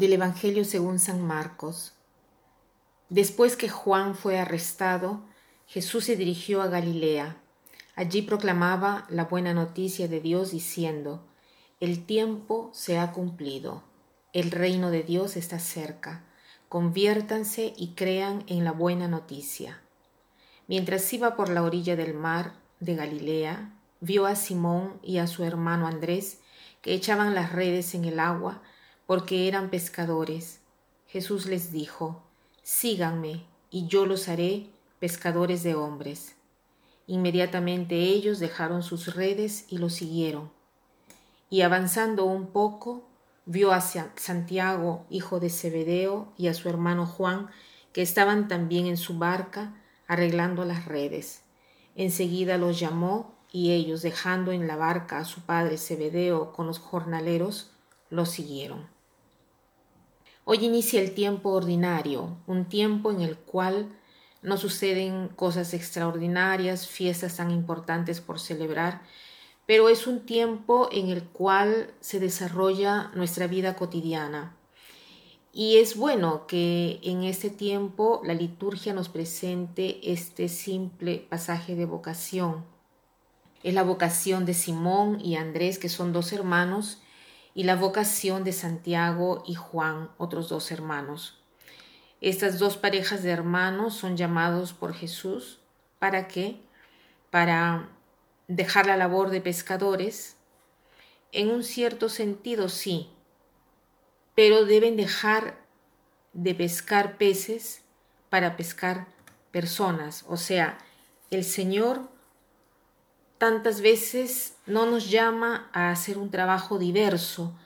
del Evangelio según San Marcos. Después que Juan fue arrestado, Jesús se dirigió a Galilea. Allí proclamaba la buena noticia de Dios diciendo, El tiempo se ha cumplido, el reino de Dios está cerca, conviértanse y crean en la buena noticia. Mientras iba por la orilla del mar de Galilea, vio a Simón y a su hermano Andrés que echaban las redes en el agua porque eran pescadores. Jesús les dijo, Síganme, y yo los haré pescadores de hombres. Inmediatamente ellos dejaron sus redes y lo siguieron. Y avanzando un poco, vio a Santiago, hijo de Zebedeo, y a su hermano Juan, que estaban también en su barca arreglando las redes. Enseguida los llamó y ellos, dejando en la barca a su padre Zebedeo con los jornaleros, lo siguieron. Hoy inicia el tiempo ordinario, un tiempo en el cual no suceden cosas extraordinarias, fiestas tan importantes por celebrar, pero es un tiempo en el cual se desarrolla nuestra vida cotidiana. Y es bueno que en este tiempo la liturgia nos presente este simple pasaje de vocación. Es la vocación de Simón y Andrés, que son dos hermanos, y la vocación de Santiago y Juan, otros dos hermanos. Estas dos parejas de hermanos son llamados por Jesús para qué? Para dejar la labor de pescadores. En un cierto sentido sí, pero deben dejar de pescar peces para pescar personas. O sea, el Señor tantas veces no nos llama a hacer un trabajo diverso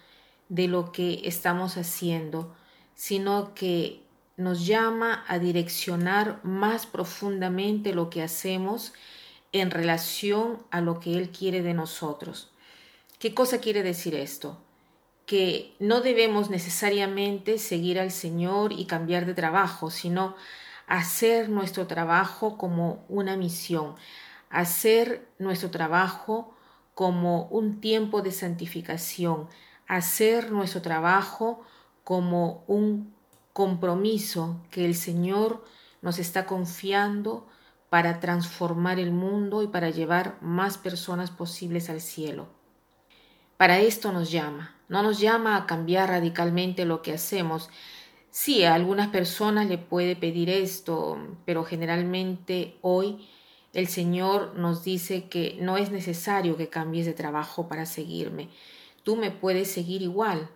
de lo que estamos haciendo, sino que nos llama a direccionar más profundamente lo que hacemos en relación a lo que Él quiere de nosotros. ¿Qué cosa quiere decir esto? Que no debemos necesariamente seguir al Señor y cambiar de trabajo, sino hacer nuestro trabajo como una misión, hacer nuestro trabajo como un tiempo de santificación, hacer nuestro trabajo como un compromiso que el Señor nos está confiando para transformar el mundo y para llevar más personas posibles al cielo. Para esto nos llama, no nos llama a cambiar radicalmente lo que hacemos. Sí, a algunas personas le puede pedir esto, pero generalmente hoy el Señor nos dice que no es necesario que cambies de trabajo para seguirme. Tú me puedes seguir igual.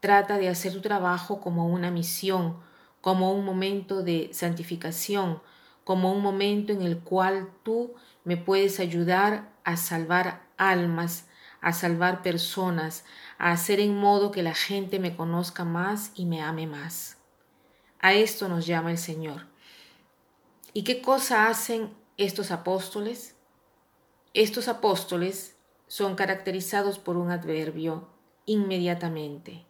Trata de hacer tu trabajo como una misión, como un momento de santificación, como un momento en el cual tú me puedes ayudar a salvar almas, a salvar personas, a hacer en modo que la gente me conozca más y me ame más. A esto nos llama el Señor. ¿Y qué cosa hacen estos apóstoles? Estos apóstoles son caracterizados por un adverbio inmediatamente.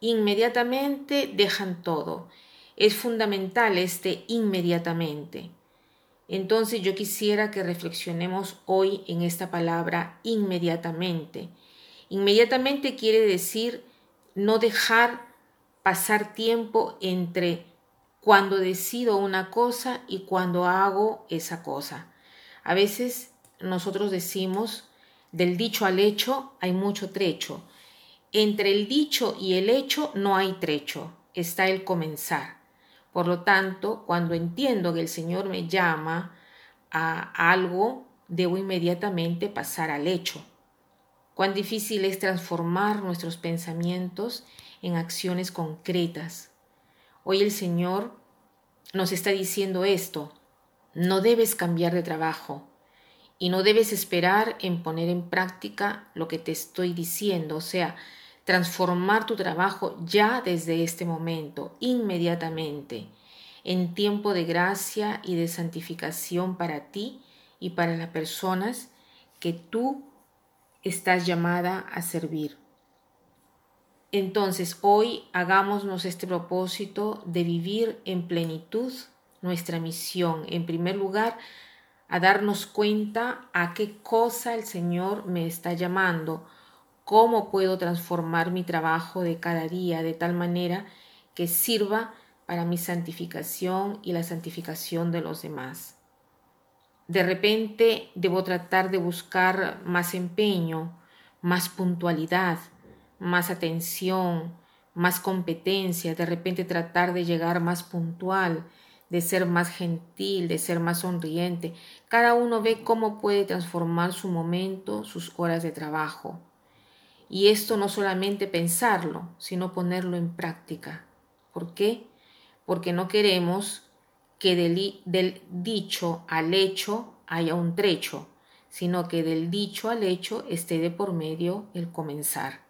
Inmediatamente dejan todo. Es fundamental este inmediatamente. Entonces yo quisiera que reflexionemos hoy en esta palabra inmediatamente. Inmediatamente quiere decir no dejar pasar tiempo entre cuando decido una cosa y cuando hago esa cosa. A veces nosotros decimos, del dicho al hecho hay mucho trecho. Entre el dicho y el hecho no hay trecho, está el comenzar. Por lo tanto, cuando entiendo que el Señor me llama a algo, debo inmediatamente pasar al hecho. Cuán difícil es transformar nuestros pensamientos en acciones concretas. Hoy el Señor nos está diciendo esto. No debes cambiar de trabajo y no debes esperar en poner en práctica lo que te estoy diciendo, o sea, transformar tu trabajo ya desde este momento, inmediatamente, en tiempo de gracia y de santificación para ti y para las personas que tú estás llamada a servir. Entonces hoy hagámonos este propósito de vivir en plenitud nuestra misión. En primer lugar, a darnos cuenta a qué cosa el Señor me está llamando, cómo puedo transformar mi trabajo de cada día de tal manera que sirva para mi santificación y la santificación de los demás. De repente debo tratar de buscar más empeño, más puntualidad, más atención, más competencia, de repente tratar de llegar más puntual, de ser más gentil, de ser más sonriente. Cada uno ve cómo puede transformar su momento, sus horas de trabajo. Y esto no solamente pensarlo, sino ponerlo en práctica. ¿Por qué? Porque no queremos que del, del dicho al hecho haya un trecho, sino que del dicho al hecho esté de por medio el comenzar.